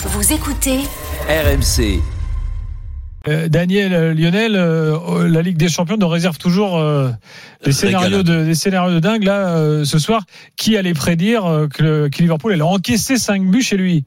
Vous écoutez RMC. Euh, Daniel euh, Lionel, euh, la Ligue des Champions nous réserve toujours euh, des, scénarios de, des scénarios de dingue. Là, euh, ce soir, qui allait prédire euh, que, le- que Liverpool allait encaisser 5 buts chez lui?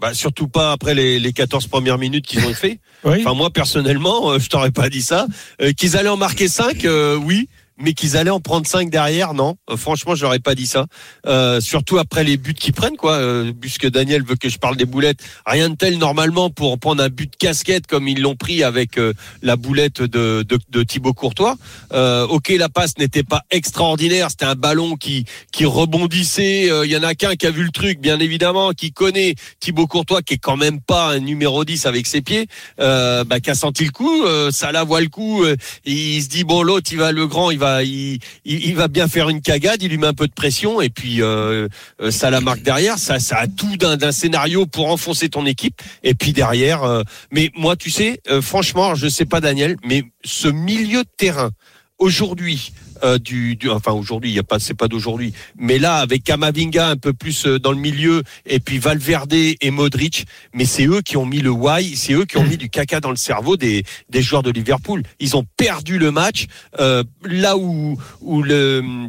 Bah, surtout pas après les, les 14 premières minutes qu'ils ont fait. Oui. Enfin, moi, personnellement, euh, je t'aurais pas dit ça. Euh, qu'ils allaient en marquer 5, oui. Mais qu'ils allaient en prendre 5 derrière, non? Euh, franchement, j'aurais pas dit ça. Euh, surtout après les buts qu'ils prennent, quoi. Euh, puisque Daniel veut que je parle des boulettes. Rien de tel, normalement, pour prendre un but de casquette comme ils l'ont pris avec euh, la boulette de, de, de Thibaut Courtois. Euh, ok, la passe n'était pas extraordinaire. C'était un ballon qui, qui rebondissait. Euh, Il y en a qu'un qui a vu le truc, bien évidemment, qui connaît Thibaut Courtois, qui est quand même pas un numéro 10 avec ses pieds, euh, bah, qui a senti le coup? Euh, Salah voit le coup. euh, il se dit bon, l'autre, il va le grand, il va, il, va bien faire une cagade. Il lui met un peu de pression et puis euh, euh, Salah marque derrière. Ça, ça a tout d'un scénario pour enfoncer ton équipe. Et puis derrière, euh, mais moi, tu sais, franchement, je sais pas Daniel, mais ce milieu de terrain aujourd'hui. euh, du, du enfin aujourd'hui il y a pas c'est pas d'aujourd'hui mais là avec Kamavinga un peu plus euh, dans le milieu et puis Valverde et Modric mais c'est eux qui ont mis le why c'est eux qui ont mis du caca dans le cerveau des des joueurs de Liverpool ils ont perdu le match euh, là où où le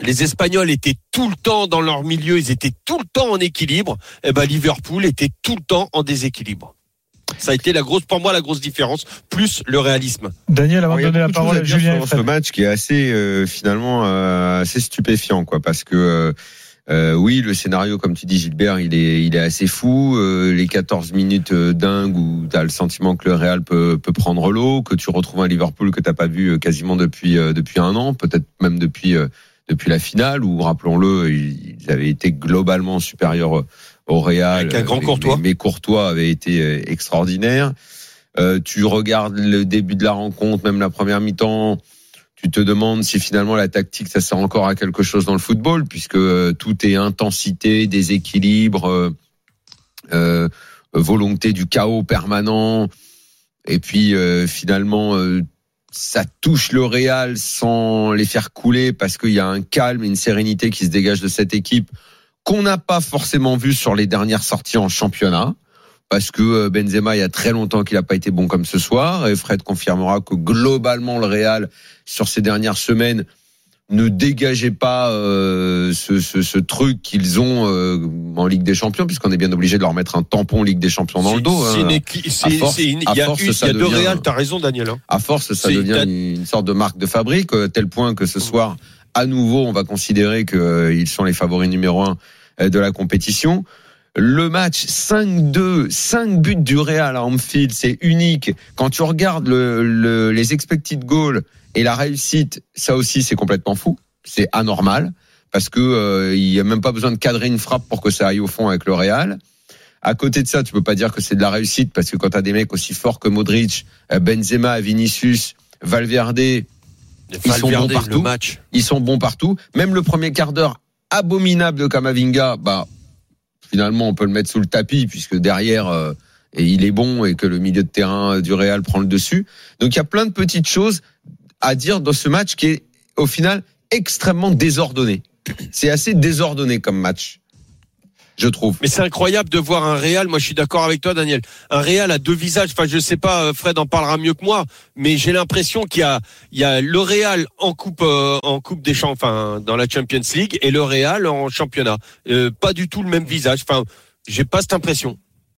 les Espagnols étaient tout le temps dans leur milieu, ils étaient tout le temps en équilibre. Et ben Liverpool était tout le temps en déséquilibre. Ça a été la grosse, pour moi, la grosse différence, plus le réalisme. Daniel, avant de donner la parole à Julien. sur ce match qui est assez euh, finalement euh, assez stupéfiant quoi parce que euh, euh, oui le scénario comme tu dis Gilbert il est il est assez fou euh, les 14 minutes euh, dingues où tu as le sentiment que le Real peut peut prendre l'eau que tu retrouves un Liverpool que t'as pas vu euh, quasiment depuis euh, depuis un an peut-être même depuis euh, depuis la finale où rappelons-le ils ils avaient été globalement supérieurs euh, au Real Avec un grand Mais- Courtois. mais, mais Courtois avait été euh, extraordinaire euh, tu regardes le début de la rencontre, même la première mi-temps, tu te demandes si finalement la tactique, ça sert encore à quelque chose dans le football, puisque euh, tout est intensité, déséquilibre, euh, euh, volonté du chaos permanent, et puis euh, finalement euh, ça touche le Real sans les faire couler, parce qu'il y a un calme et une sérénité qui se dégage de cette équipe qu'on n'a pas forcément vu sur les dernières sorties en championnat parce que euh, Benzema, il y a très longtemps qu'il n'a pas été bon comme ce soir. Et Fred confirmera que globalement, le Real, sur ces dernières semaines, ne dégageait pas euh, ce, ce, ce truc qu'ils ont euh, en Ligue des Champions, puisqu'on est bien obligé de leur mettre un tampon Ligue des Champions dans le dos. Il y a, deux Real, t'as raison, Daniel. hein. À force, ça devient une, une sorte de marque de fabrique, euh, à tel point que ce soir, à nouveau, on va considérer qu'ils sont les favoris numéro un euh, de la compétition. Le match 5-2, 5 buts du Real à Anfield, c'est unique. Quand tu regardes le, le- les expected goals et la réussite, ça aussi c'est complètement fou. C'est anormal parce que euh, il y a même pas besoin de cadrer une frappe pour que ça aille au fond avec le Real. À côté de ça, tu peux pas dire que c'est de la réussite parce que quand tu as des mecs aussi forts que Modric, euh, Benzema, Vinicius, Valverde, Ils sont bons partout. match. ils sont bons partout. Même le premier quart d'heure abominable de Kamavinga, bah finalement on peut le mettre sous le tapis puisque derrière euh, et il est bon et que le milieu de terrain du Real prend le dessus. Donc il y a plein de petites choses à dire dans ce match qui est au final extrêmement désordonné. C'est assez désordonné comme match, je trouve. Mais c'est incroyable de voir un Real. Moi, je suis d'accord avec toi, Daniel. Un Real à deux visages. Enfin, je sais pas, euh, Fred en parlera mieux que moi, mais j'ai l'impression qu'il y a, il le Real en coupe, euh, en coupe des champs, enfin, dans la Champions League, et le Real en championnat. Euh, pas du tout le même visage. Enfin, j'ai pas cette impression.